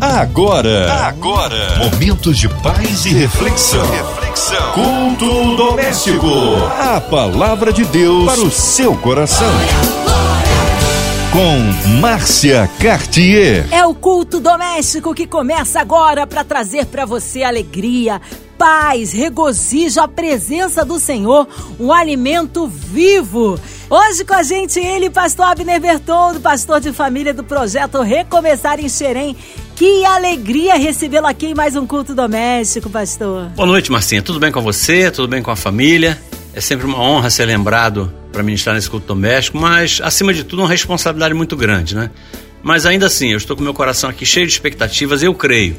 Agora, agora, momentos de paz e reflexão. reflexão. Culto doméstico. A palavra de Deus para o seu coração. Com Márcia Cartier. É o culto doméstico que começa agora para trazer para você alegria, paz, regozijo, a presença do Senhor, um alimento vivo. Hoje com a gente ele, pastor Abner Bertoldo, pastor de família do projeto Recomeçar em Xerém. Que alegria recebê-lo aqui em mais um culto doméstico, pastor. Boa noite, Marcinha. Tudo bem com você? Tudo bem com a família? É sempre uma honra ser lembrado para ministrar nesse culto doméstico, mas acima de tudo uma responsabilidade muito grande, né? Mas ainda assim, eu estou com meu coração aqui cheio de expectativas, eu creio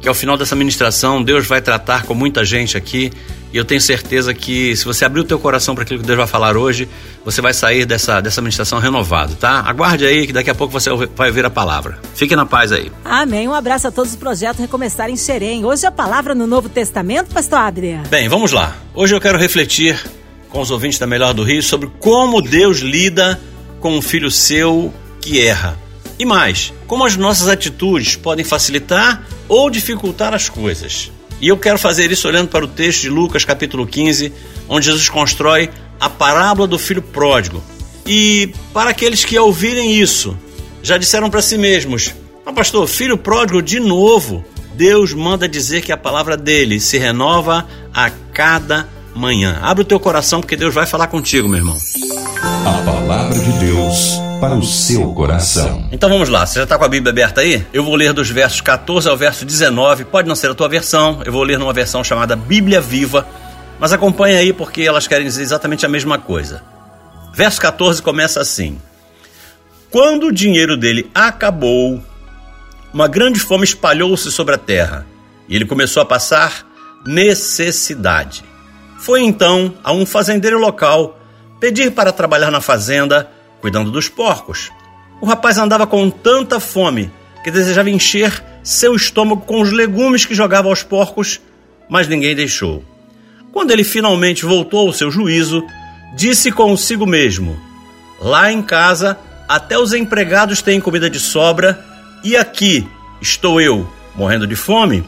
que ao final dessa ministração Deus vai tratar com muita gente aqui e eu tenho certeza que se você abrir o teu coração para aquilo que Deus vai falar hoje, você vai sair dessa, dessa ministração renovado, tá? Aguarde aí que daqui a pouco você vai ouvir a palavra. Fique na paz aí. Amém. Um abraço a todos os projetos Recomeçar em Xerém. Hoje a palavra no Novo Testamento, pastor Adria. Bem, vamos lá. Hoje eu quero refletir com os ouvintes da Melhor do Rio sobre como Deus lida com um filho seu que erra. E mais, como as nossas atitudes podem facilitar ou dificultar as coisas. E eu quero fazer isso olhando para o texto de Lucas, capítulo 15, onde Jesus constrói a parábola do filho pródigo. E para aqueles que ouvirem isso, já disseram para si mesmos: ah, pastor, filho pródigo de novo. Deus manda dizer que a palavra dele se renova a cada manhã. Abre o teu coração porque Deus vai falar contigo, meu irmão. A palavra de Deus para o seu coração. Então vamos lá, você já está com a Bíblia aberta aí? Eu vou ler dos versos 14 ao verso 19. Pode não ser a tua versão, eu vou ler numa versão chamada Bíblia Viva, mas acompanhe aí porque elas querem dizer exatamente a mesma coisa. Verso 14 começa assim: Quando o dinheiro dele acabou, uma grande fome espalhou-se sobre a terra e ele começou a passar necessidade. Foi então a um fazendeiro local pedir para trabalhar na fazenda, cuidando dos porcos. O rapaz andava com tanta fome que desejava encher seu estômago com os legumes que jogava aos porcos, mas ninguém deixou. Quando ele finalmente voltou ao seu juízo, disse consigo mesmo: Lá em casa, até os empregados têm comida de sobra, e aqui estou eu, morrendo de fome.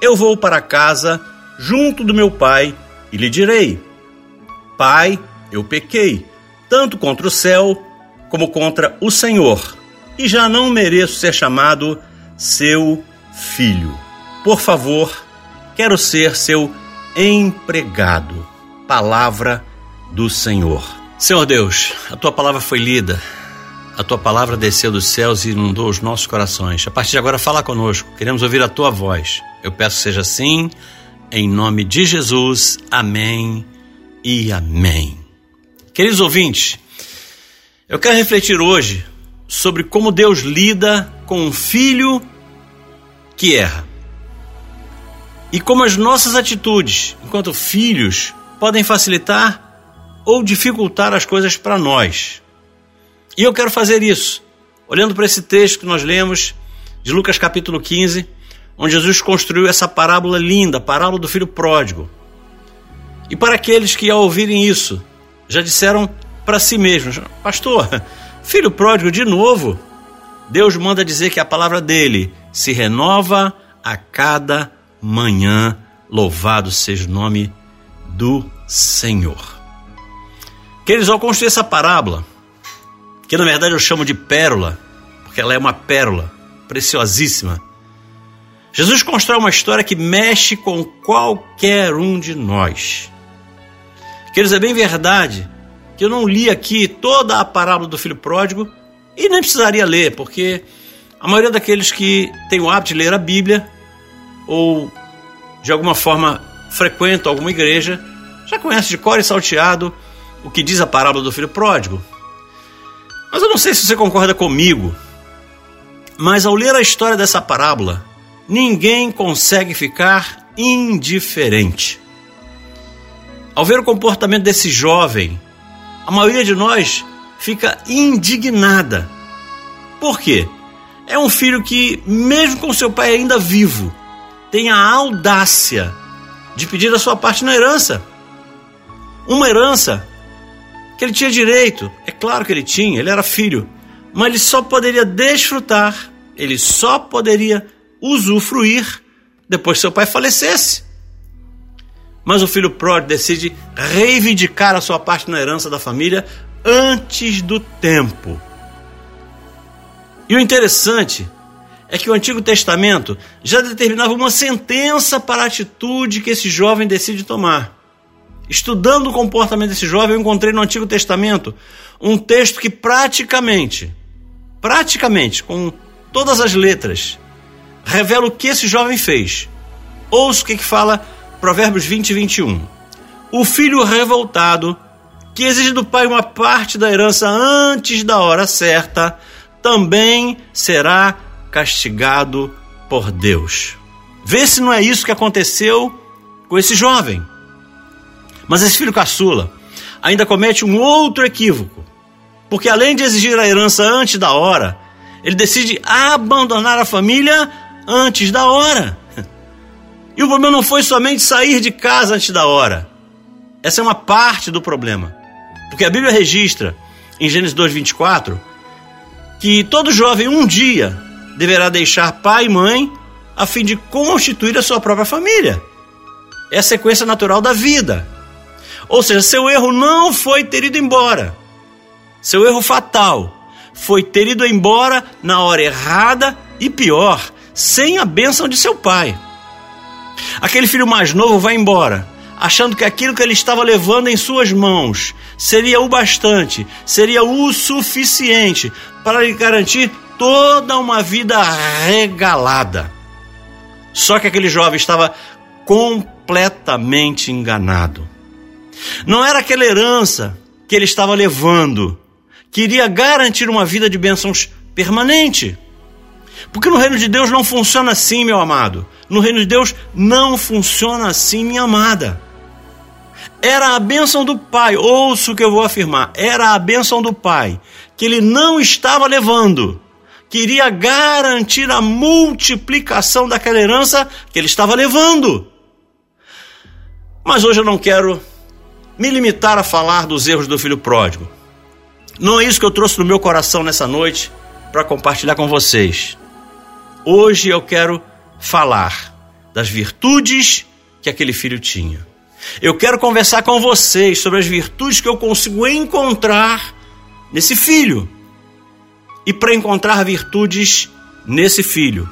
Eu vou para casa, junto do meu pai, e lhe direi: Pai, eu pequei, tanto contra o céu como contra o Senhor, e já não mereço ser chamado seu filho. Por favor, quero ser seu empregado. Palavra do Senhor. Senhor Deus, a tua palavra foi lida, a tua palavra desceu dos céus e inundou os nossos corações. A partir de agora, fala conosco, queremos ouvir a tua voz. Eu peço que seja assim em nome de Jesus, amém e amém. Queridos ouvintes, eu quero refletir hoje sobre como Deus lida com um filho que erra. E como as nossas atitudes, enquanto filhos, podem facilitar ou dificultar as coisas para nós. E eu quero fazer isso, olhando para esse texto que nós lemos de Lucas capítulo 15, onde Jesus construiu essa parábola linda, a parábola do filho pródigo. E para aqueles que ao ouvirem isso, já disseram para si mesmos: Pastor, filho pródigo de novo. Deus manda dizer que a palavra dele se renova a cada manhã. Louvado seja o nome do Senhor. Queridos, ao construir essa parábola, que na verdade eu chamo de pérola, porque ela é uma pérola preciosíssima, Jesus constrói uma história que mexe com qualquer um de nós. Queridos, é bem verdade que eu não li aqui toda a parábola do filho pródigo e nem precisaria ler, porque a maioria daqueles que tem o hábito de ler a Bíblia ou de alguma forma frequentam alguma igreja já conhece de cor e salteado o que diz a parábola do filho pródigo. Mas eu não sei se você concorda comigo, mas ao ler a história dessa parábola, ninguém consegue ficar indiferente. Ao ver o comportamento desse jovem, a maioria de nós fica indignada. Por quê? É um filho que, mesmo com seu pai ainda vivo, tem a audácia de pedir a sua parte na herança. Uma herança que ele tinha direito, é claro que ele tinha, ele era filho, mas ele só poderia desfrutar, ele só poderia usufruir depois que seu pai falecesse. Mas o filho pródigo decide reivindicar a sua parte na herança da família antes do tempo. E o interessante é que o Antigo Testamento já determinava uma sentença para a atitude que esse jovem decide tomar. Estudando o comportamento desse jovem, eu encontrei no Antigo Testamento um texto que praticamente, praticamente, com todas as letras, revela o que esse jovem fez. Ouça o que, que fala Provérbios 20 e 21. O filho revoltado, que exige do pai uma parte da herança antes da hora certa, também será castigado por Deus. Vê se não é isso que aconteceu com esse jovem. Mas esse filho caçula ainda comete um outro equívoco. Porque além de exigir a herança antes da hora, ele decide abandonar a família antes da hora. E o problema não foi somente sair de casa antes da hora. Essa é uma parte do problema. Porque a Bíblia registra em Gênesis 2:24 que todo jovem um dia deverá deixar pai e mãe a fim de constituir a sua própria família. É a sequência natural da vida. Ou seja, seu erro não foi ter ido embora. Seu erro fatal foi ter ido embora na hora errada e pior, sem a bênção de seu pai. Aquele filho mais novo vai embora, achando que aquilo que ele estava levando em suas mãos seria o bastante, seria o suficiente para lhe garantir toda uma vida regalada. Só que aquele jovem estava completamente enganado. Não era aquela herança que ele estava levando que iria garantir uma vida de bênçãos permanente. Porque no reino de Deus não funciona assim, meu amado. No reino de Deus não funciona assim, minha amada. Era a bênção do Pai, ouço o que eu vou afirmar, era a bênção do Pai, que ele não estava levando, queria garantir a multiplicação daquela herança que ele estava levando. Mas hoje eu não quero me limitar a falar dos erros do filho pródigo. Não é isso que eu trouxe no meu coração nessa noite para compartilhar com vocês. Hoje eu quero falar das virtudes que aquele filho tinha. Eu quero conversar com vocês sobre as virtudes que eu consigo encontrar nesse filho. E para encontrar virtudes nesse filho,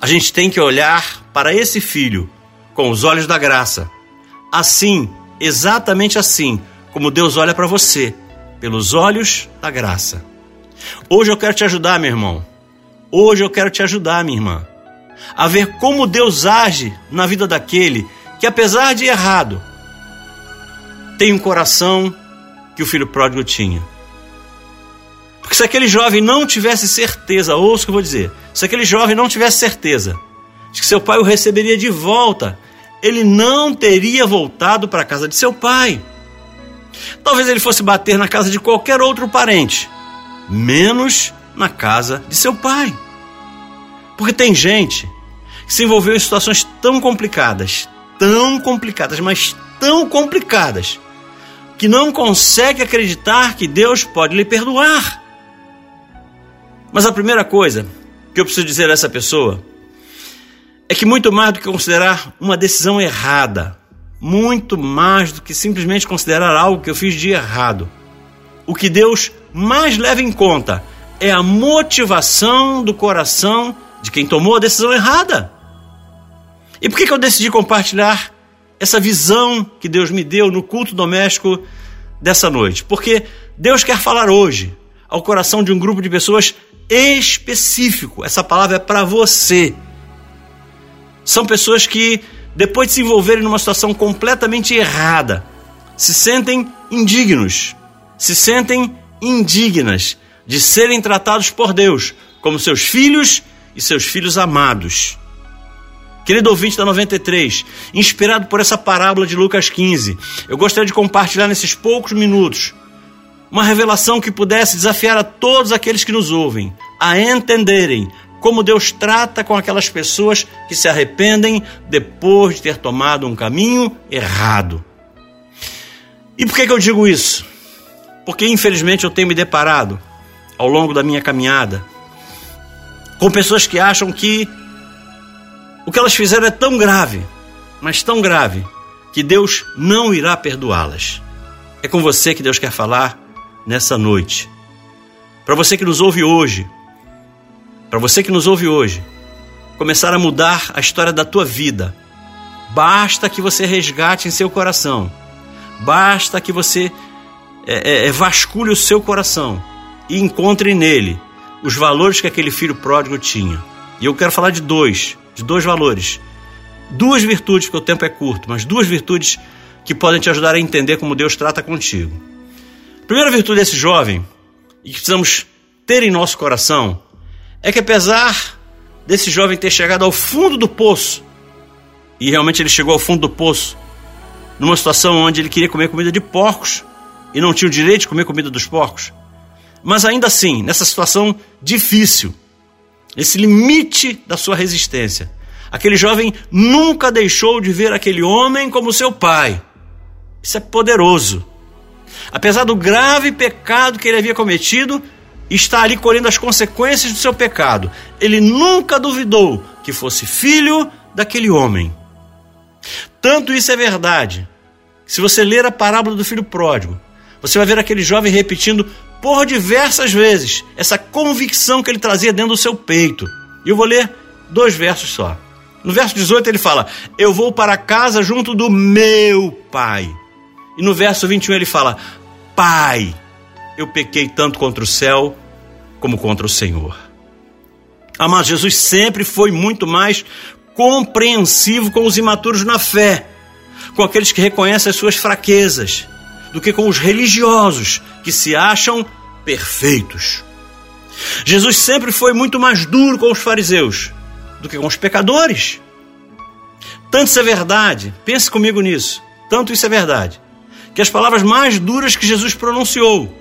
a gente tem que olhar para esse filho com os olhos da graça. Assim, exatamente assim, como Deus olha para você, pelos olhos da graça. Hoje eu quero te ajudar, meu irmão. Hoje eu quero te ajudar, minha irmã, a ver como Deus age na vida daquele que, apesar de errado, tem um coração que o filho pródigo tinha. Porque se aquele jovem não tivesse certeza, ouça o que eu vou dizer, se aquele jovem não tivesse certeza de que seu pai o receberia de volta, ele não teria voltado para a casa de seu pai. Talvez ele fosse bater na casa de qualquer outro parente, menos na casa de seu pai. Porque tem gente que se envolveu em situações tão complicadas, tão complicadas, mas tão complicadas, que não consegue acreditar que Deus pode lhe perdoar. Mas a primeira coisa que eu preciso dizer a essa pessoa é que muito mais do que considerar uma decisão errada, muito mais do que simplesmente considerar algo que eu fiz de errado, o que Deus mais leva em conta é a motivação do coração de quem tomou a decisão errada. E por que, que eu decidi compartilhar essa visão que Deus me deu no culto doméstico dessa noite? Porque Deus quer falar hoje ao coração de um grupo de pessoas específico. Essa palavra é para você. São pessoas que, depois de se envolverem numa situação completamente errada, se sentem indignos, se sentem indignas de serem tratados por Deus como seus filhos e seus filhos amados. Querido ouvinte da 93, inspirado por essa parábola de Lucas 15, eu gostaria de compartilhar nesses poucos minutos uma revelação que pudesse desafiar a todos aqueles que nos ouvem a entenderem como Deus trata com aquelas pessoas que se arrependem depois de ter tomado um caminho errado. E por que, que eu digo isso? Porque infelizmente eu tenho me deparado ao longo da minha caminhada com pessoas que acham que O que elas fizeram é tão grave, mas tão grave, que Deus não irá perdoá-las. É com você que Deus quer falar nessa noite. Para você que nos ouve hoje, para você que nos ouve hoje, começar a mudar a história da tua vida, basta que você resgate em seu coração, basta que você é, é, é vasculhe o seu coração e encontre nele os valores que aquele filho pródigo tinha. E eu quero falar de dois, de dois valores. Duas virtudes, porque o tempo é curto, mas duas virtudes que podem te ajudar a entender como Deus trata contigo. A primeira virtude desse jovem, e que precisamos ter em nosso coração, é que apesar desse jovem ter chegado ao fundo do poço, e realmente ele chegou ao fundo do poço, numa situação onde ele queria comer comida de porcos e não tinha o direito de comer comida dos porcos, mas ainda assim, nessa situação difícil, esse limite da sua resistência, aquele jovem nunca deixou de ver aquele homem como seu pai. Isso é poderoso. Apesar do grave pecado que ele havia cometido, está ali colhendo as consequências do seu pecado. Ele nunca duvidou que fosse filho daquele homem. Tanto isso é verdade. Se você ler a parábola do filho pródigo, você vai ver aquele jovem repetindo por diversas vezes essa convicção que ele trazia dentro do seu peito. E eu vou ler dois versos só. No verso 18 ele fala: Eu vou para casa junto do meu pai. E no verso 21 ele fala: Pai, eu pequei tanto contra o céu como contra o Senhor. Amado, Jesus sempre foi muito mais compreensivo com os imaturos na fé, com aqueles que reconhecem as suas fraquezas do que com os religiosos que se acham perfeitos. Jesus sempre foi muito mais duro com os fariseus do que com os pecadores. Tanto isso é verdade, pense comigo nisso. Tanto isso é verdade, que as palavras mais duras que Jesus pronunciou,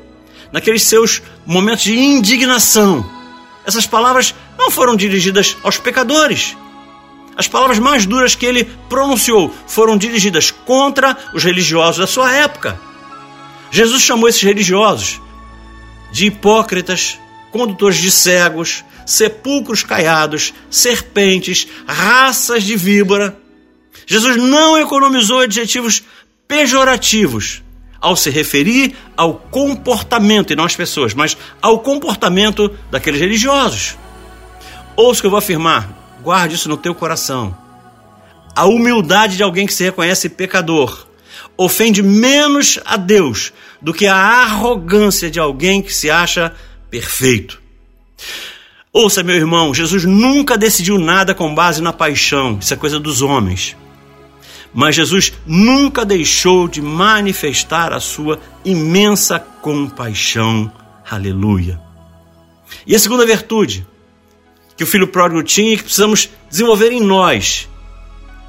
naqueles seus momentos de indignação, essas palavras não foram dirigidas aos pecadores. As palavras mais duras que ele pronunciou foram dirigidas contra os religiosos da sua época. Jesus chamou esses religiosos de hipócritas, condutores de cegos, sepulcros caiados, serpentes, raças de víbora. Jesus não economizou adjetivos pejorativos ao se referir ao comportamento, e não às pessoas, mas ao comportamento daqueles religiosos. Ouça o que eu vou afirmar, guarde isso no teu coração. A humildade de alguém que se reconhece pecador ofende menos a Deus do que a arrogância de alguém que se acha perfeito. Ouça, meu irmão, Jesus nunca decidiu nada com base na paixão, isso é coisa dos homens. Mas Jesus nunca deixou de manifestar a sua imensa compaixão. Aleluia. E a segunda virtude que o filho pródigo tinha e que precisamos desenvolver em nós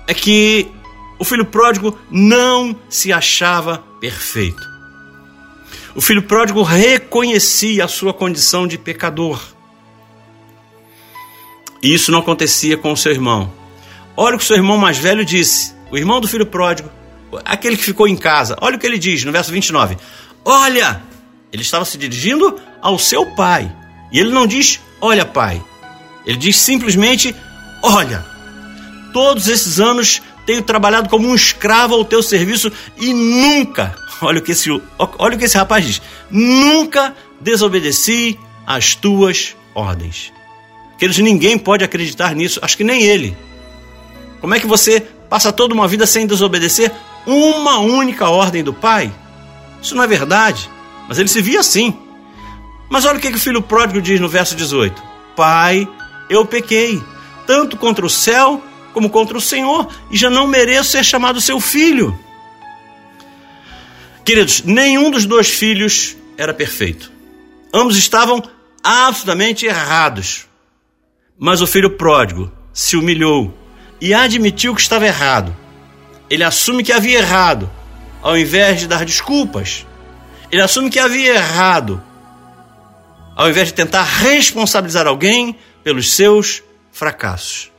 é que o filho pródigo não se achava perfeito. O filho pródigo reconhecia a sua condição de pecador. E isso não acontecia com o seu irmão. Olha o que o seu irmão mais velho disse, o irmão do filho pródigo, aquele que ficou em casa. Olha o que ele diz no verso 29. Olha, ele estava se dirigindo ao seu pai. E ele não diz, olha, pai. Ele diz simplesmente, olha. Todos esses anos tenho trabalhado como um escravo ao teu serviço e nunca, olha o que esse, olha o que esse rapaz diz, nunca desobedeci às tuas ordens. Queridos, ninguém pode acreditar nisso, acho que nem ele. Como é que você passa toda uma vida sem desobedecer uma única ordem do pai? Isso não é verdade, mas ele se via assim. Mas olha o que, que o filho pródigo diz no verso 18: Pai, eu pequei, tanto contra o céu como contra o Senhor, e já não mereço ser chamado seu filho. Queridos, nenhum dos dois filhos era perfeito. Ambos estavam absolutamente errados. Mas o filho pródigo se humilhou e admitiu que estava errado. Ele assume que havia errado, ao invés de dar desculpas. Ele assume que havia errado, ao invés de tentar responsabilizar alguém pelos seus fracassos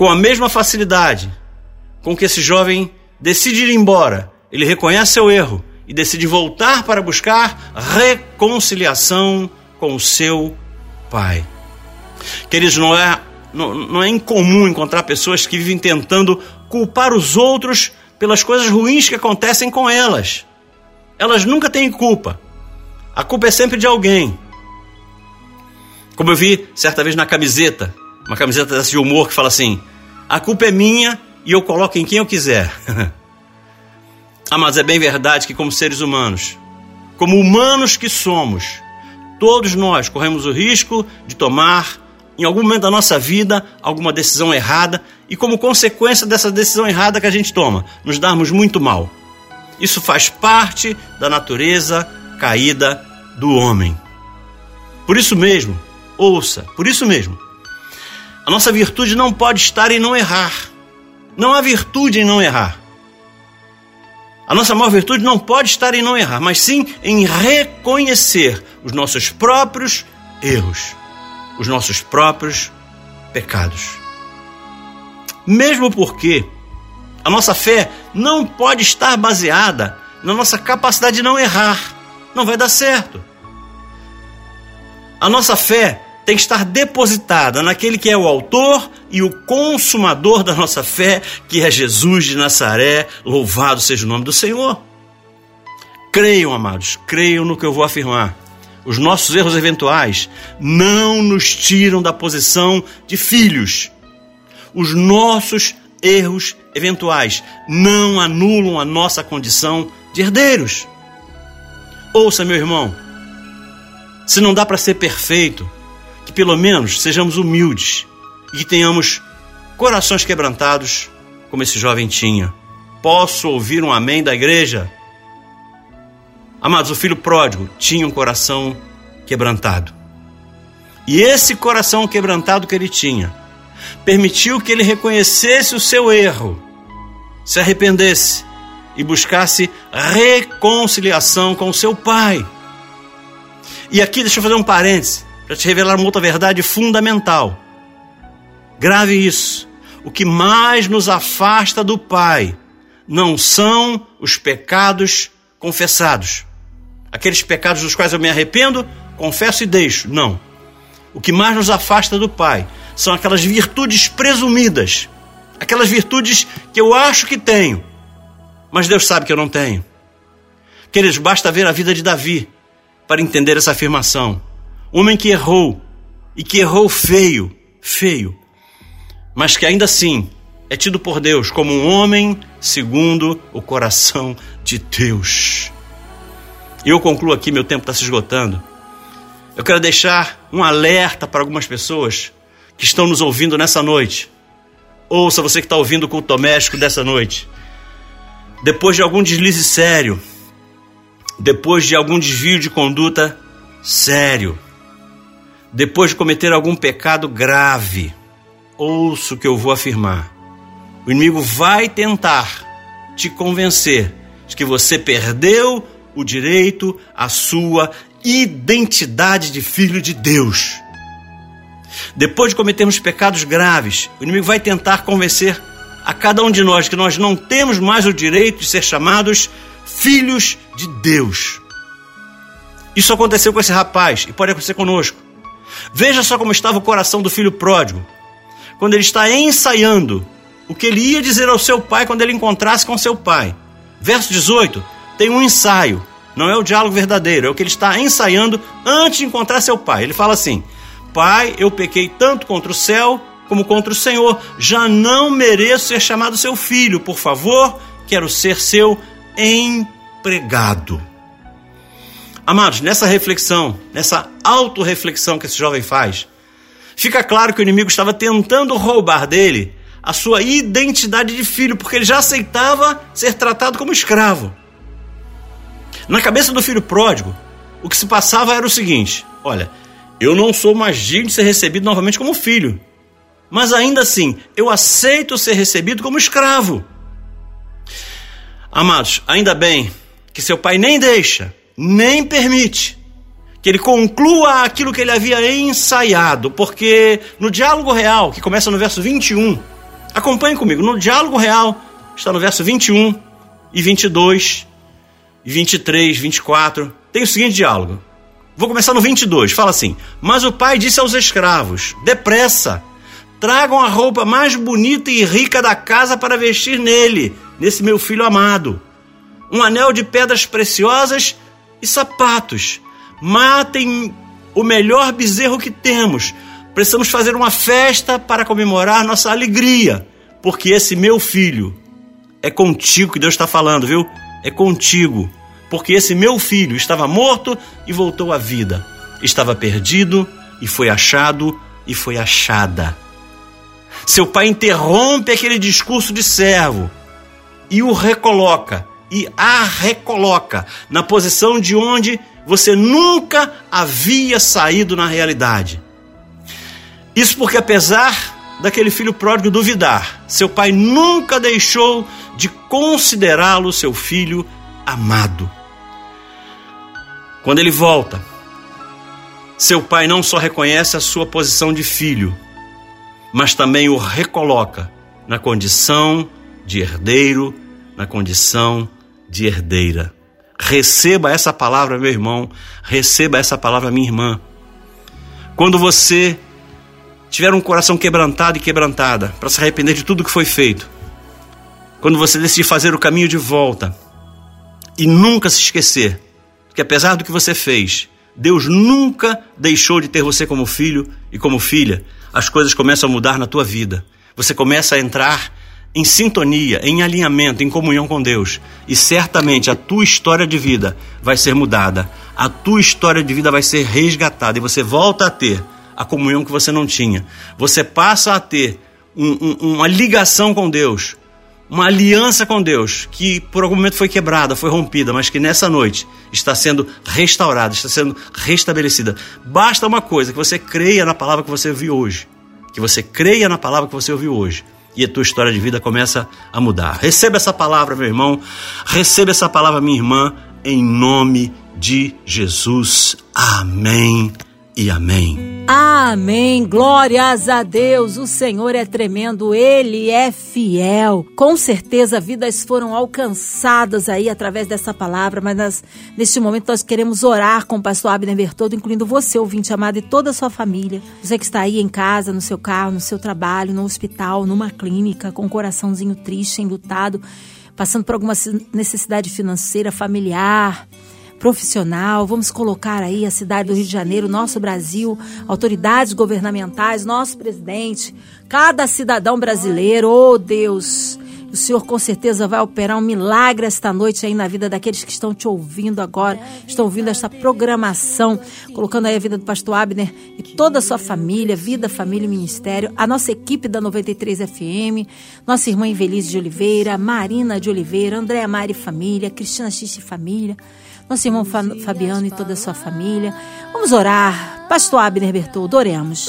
com a mesma facilidade com que esse jovem decide ir embora, ele reconhece seu erro e decide voltar para buscar reconciliação com o seu pai. Queridos, não é não, não é incomum encontrar pessoas que vivem tentando culpar os outros pelas coisas ruins que acontecem com elas. Elas nunca têm culpa. A culpa é sempre de alguém. Como eu vi certa vez na camiseta, uma camiseta dessa de humor que fala assim: a culpa é minha e eu coloco em quem eu quiser. ah, mas é bem verdade que, como seres humanos, como humanos que somos, todos nós corremos o risco de tomar, em algum momento da nossa vida, alguma decisão errada e, como consequência dessa decisão errada que a gente toma, nos darmos muito mal. Isso faz parte da natureza caída do homem. Por isso mesmo, ouça, por isso mesmo, nossa virtude não pode estar em não errar. Não há virtude em não errar. A nossa maior virtude não pode estar em não errar, mas sim em reconhecer os nossos próprios erros, os nossos próprios pecados. Mesmo porque a nossa fé não pode estar baseada na nossa capacidade de não errar. Não vai dar certo. A nossa fé tem que estar depositada naquele que é o autor e o consumador da nossa fé, que é Jesus de Nazaré. Louvado seja o nome do Senhor. Creiam, amados, creiam no que eu vou afirmar. Os nossos erros eventuais não nos tiram da posição de filhos. Os nossos erros eventuais não anulam a nossa condição de herdeiros. Ouça, meu irmão, se não dá para ser perfeito, que pelo menos sejamos humildes e que tenhamos corações quebrantados, como esse jovem tinha. Posso ouvir um amém da igreja? Amados, o filho pródigo tinha um coração quebrantado. E esse coração quebrantado que ele tinha permitiu que ele reconhecesse o seu erro, se arrependesse e buscasse reconciliação com o seu pai. E aqui deixa eu fazer um parêntese para te revelar uma outra verdade fundamental. Grave isso. O que mais nos afasta do Pai não são os pecados confessados. Aqueles pecados dos quais eu me arrependo, confesso e deixo. Não. O que mais nos afasta do Pai são aquelas virtudes presumidas, aquelas virtudes que eu acho que tenho, mas Deus sabe que eu não tenho. Queridos, basta ver a vida de Davi para entender essa afirmação homem que errou e que errou feio, feio, mas que ainda assim é tido por Deus como um homem segundo o coração de Deus. E eu concluo aqui, meu tempo está se esgotando. Eu quero deixar um alerta para algumas pessoas que estão nos ouvindo nessa noite. Ouça você que está ouvindo o culto doméstico dessa noite. Depois de algum deslize sério, depois de algum desvio de conduta sério, depois de cometer algum pecado grave, ouça o que eu vou afirmar. O inimigo vai tentar te convencer de que você perdeu o direito à sua identidade de filho de Deus. Depois de cometermos pecados graves, o inimigo vai tentar convencer a cada um de nós que nós não temos mais o direito de ser chamados filhos de Deus. Isso aconteceu com esse rapaz e pode acontecer conosco. Veja só como estava o coração do filho pródigo, quando ele está ensaiando o que ele ia dizer ao seu pai quando ele encontrasse com seu pai. Verso 18 tem um ensaio, não é o diálogo verdadeiro, é o que ele está ensaiando antes de encontrar seu pai. Ele fala assim: Pai, eu pequei tanto contra o céu como contra o Senhor, já não mereço ser chamado seu filho, por favor, quero ser seu empregado. Amados, nessa reflexão, nessa autorreflexão que esse jovem faz, fica claro que o inimigo estava tentando roubar dele a sua identidade de filho, porque ele já aceitava ser tratado como escravo. Na cabeça do filho pródigo, o que se passava era o seguinte: olha, eu não sou mais digno de ser recebido novamente como filho, mas ainda assim, eu aceito ser recebido como escravo. Amados, ainda bem que seu pai nem deixa nem permite que ele conclua aquilo que ele havia ensaiado, porque no diálogo real, que começa no verso 21, acompanhe comigo, no diálogo real, está no verso 21 e 22, e 23, 24, tem o seguinte diálogo. Vou começar no 22, fala assim: Mas o pai disse aos escravos: Depressa, Tragam a roupa mais bonita e rica da casa para vestir nele, nesse meu filho amado. Um anel de pedras preciosas e sapatos. Matem o melhor bezerro que temos. Precisamos fazer uma festa para comemorar nossa alegria, porque esse meu filho é contigo que Deus está falando, viu? É contigo, porque esse meu filho estava morto e voltou à vida, estava perdido e foi achado e foi achada. Seu pai interrompe aquele discurso de servo e o recoloca e a recoloca na posição de onde você nunca havia saído na realidade. Isso porque, apesar daquele filho pródigo duvidar, seu pai nunca deixou de considerá-lo seu filho amado. Quando ele volta, seu pai não só reconhece a sua posição de filho, mas também o recoloca na condição de herdeiro, na condição de herdeira. Receba essa palavra, meu irmão, receba essa palavra, minha irmã. Quando você tiver um coração quebrantado e quebrantada para se arrepender de tudo que foi feito, quando você decidir fazer o caminho de volta e nunca se esquecer que apesar do que você fez, Deus nunca deixou de ter você como filho e como filha, as coisas começam a mudar na tua vida. Você começa a entrar em sintonia, em alinhamento, em comunhão com Deus. E certamente a tua história de vida vai ser mudada. A tua história de vida vai ser resgatada e você volta a ter a comunhão que você não tinha. Você passa a ter um, um, uma ligação com Deus, uma aliança com Deus que por algum momento foi quebrada, foi rompida, mas que nessa noite está sendo restaurada, está sendo restabelecida. Basta uma coisa: que você creia na palavra que você ouviu hoje. Que você creia na palavra que você ouviu hoje. E a tua história de vida começa a mudar. Receba essa palavra, meu irmão. Receba essa palavra, minha irmã, em nome de Jesus. Amém e amém. Amém. Glórias a Deus. O Senhor é tremendo, ele é fiel. Com certeza vidas foram alcançadas aí através dessa palavra, mas nós, neste momento nós queremos orar com o pastor Abner Bertoldo, incluindo você, ouvinte amado, e toda a sua família. Você que está aí em casa, no seu carro, no seu trabalho, no hospital, numa clínica, com um coraçãozinho triste, enlutado, passando por alguma necessidade financeira, familiar profissional. Vamos colocar aí a cidade do Rio de Janeiro, nosso Brasil, autoridades governamentais, nosso presidente, cada cidadão brasileiro. Oh Deus, o Senhor com certeza vai operar um milagre esta noite aí na vida daqueles que estão te ouvindo agora, estão ouvindo esta programação, colocando aí a vida do pastor Abner e toda a sua família, vida, família e ministério, a nossa equipe da 93 FM, nossa irmã Invelise de Oliveira, Marina de Oliveira, Andréa Mari Família, Cristina Xixi Família nosso irmão Fabiano e toda a sua família. Vamos orar. Pastor Abner Bertoldo, oremos.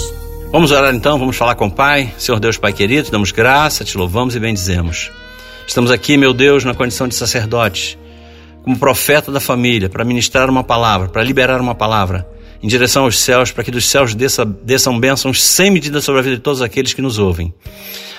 Vamos orar então, vamos falar com o Pai. Senhor Deus, Pai querido, damos graça, te louvamos e bendizemos. Estamos aqui, meu Deus, na condição de sacerdote, como profeta da família, para ministrar uma palavra, para liberar uma palavra em direção aos céus, para que dos céus desça, desçam bênçãos sem medida sobre a vida de todos aqueles que nos ouvem.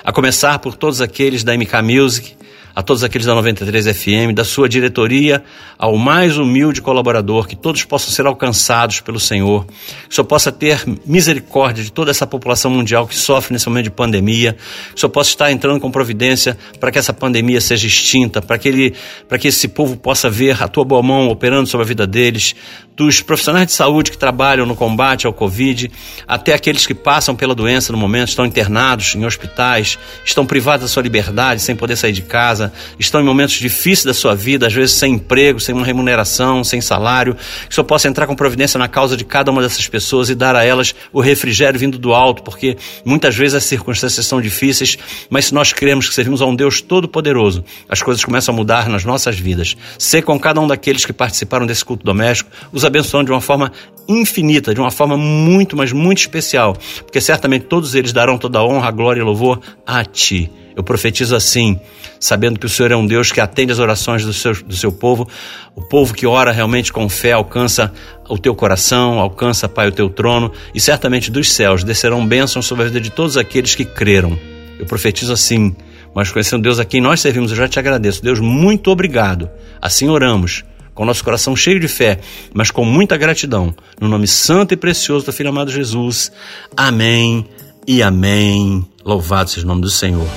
A começar por todos aqueles da MK Music, a todos aqueles da 93 FM, da sua diretoria, ao mais humilde colaborador, que todos possam ser alcançados pelo Senhor, que o Senhor possa ter misericórdia de toda essa população mundial que sofre nesse momento de pandemia, que o Senhor possa estar entrando com providência para que essa pandemia seja extinta, para que, ele, para que esse povo possa ver a tua boa mão operando sobre a vida deles, dos profissionais de saúde que trabalham no combate ao Covid, até aqueles que passam pela doença no momento, estão internados em hospitais, estão privados da sua liberdade, sem poder sair de casa, estão em momentos difíceis da sua vida, às vezes sem emprego, sem uma remuneração, sem salário, que o Senhor possa entrar com providência na causa de cada uma dessas pessoas e dar a elas o refrigério vindo do alto, porque muitas vezes as circunstâncias são difíceis, mas se nós cremos que servimos a um Deus todo-poderoso, as coisas começam a mudar nas nossas vidas. Ser com cada um daqueles que participaram desse culto doméstico, os abençoando de uma forma infinita, de uma forma muito, mas muito especial, porque certamente todos eles darão toda a honra, glória e louvor a Ti. Eu profetizo assim, sabendo que o Senhor é um Deus que atende as orações do seu, do seu povo. O povo que ora realmente com fé alcança o teu coração, alcança, Pai, o teu trono, e certamente dos céus descerão bênçãos sobre a vida de todos aqueles que creram. Eu profetizo assim, mas conhecendo Deus a quem nós servimos, eu já te agradeço. Deus, muito obrigado. Assim oramos com nosso coração cheio de fé, mas com muita gratidão. No nome santo e precioso do Filho amado Jesus. Amém e amém. Louvado seja o nome do Senhor.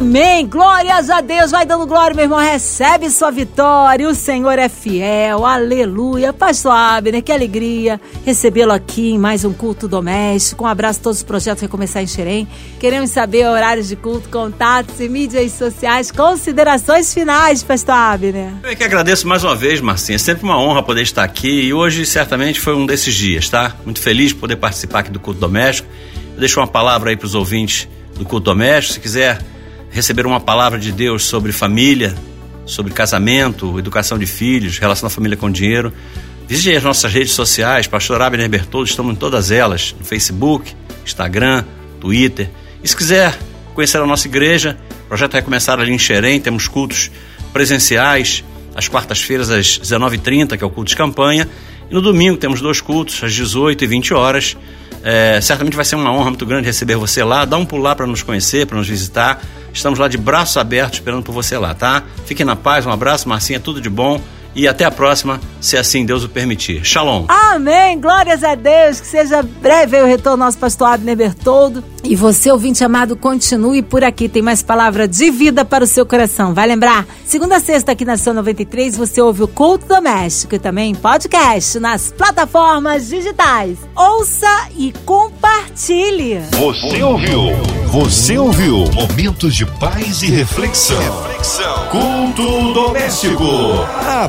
Amém. Glórias a Deus. Vai dando glória, meu irmão. Recebe sua vitória. O Senhor é fiel. Aleluia. Pastor Abner, que alegria recebê-lo aqui em mais um culto doméstico. Um abraço a todos os projetos Recomeçar em Xerém. Queremos saber horários de culto, contatos e mídias sociais. Considerações finais, Pastor Abner. Eu que agradeço mais uma vez, Marcinha. É sempre uma honra poder estar aqui e hoje certamente foi um desses dias, tá? Muito feliz de poder participar aqui do culto doméstico. Eu deixo uma palavra aí para os ouvintes do culto doméstico. Se quiser receber uma palavra de Deus sobre família, sobre casamento, educação de filhos, relação da família com dinheiro, visite as nossas redes sociais, Pastor Abner Bertoldo, estamos em todas elas, no Facebook, Instagram, Twitter. E se quiser conhecer a nossa igreja, o projeto vai começar ali em Xerém, temos cultos presenciais, às quartas-feiras às 19h30, que é o culto de campanha, e no domingo temos dois cultos, às 18 e 20 horas. É, certamente vai ser uma honra muito grande receber você lá. Dá um pulo lá para nos conhecer, para nos visitar. Estamos lá de braços abertos esperando por você lá, tá? Fiquem na paz, um abraço, Marcinha, tudo de bom. E até a próxima, se assim Deus o permitir. Shalom. Amém. Glórias a Deus. Que seja breve o retorno nosso pastor Abner Bertoldo. E você, ouvinte amado, continue por aqui. Tem mais palavra de vida para o seu coração. Vai lembrar? Segunda a sexta aqui na São 93 você ouve o Culto Doméstico e também podcast nas plataformas digitais. Ouça e compartilhe. Você ouviu? Você ouviu? Momentos de paz e reflexão. reflexão. Culto doméstico. A